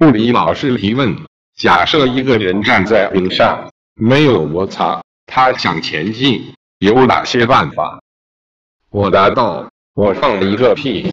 物理老师提问，假设一个人站在冰上，没有摩擦，他想前进有哪些办法？我答道，我放了一个屁。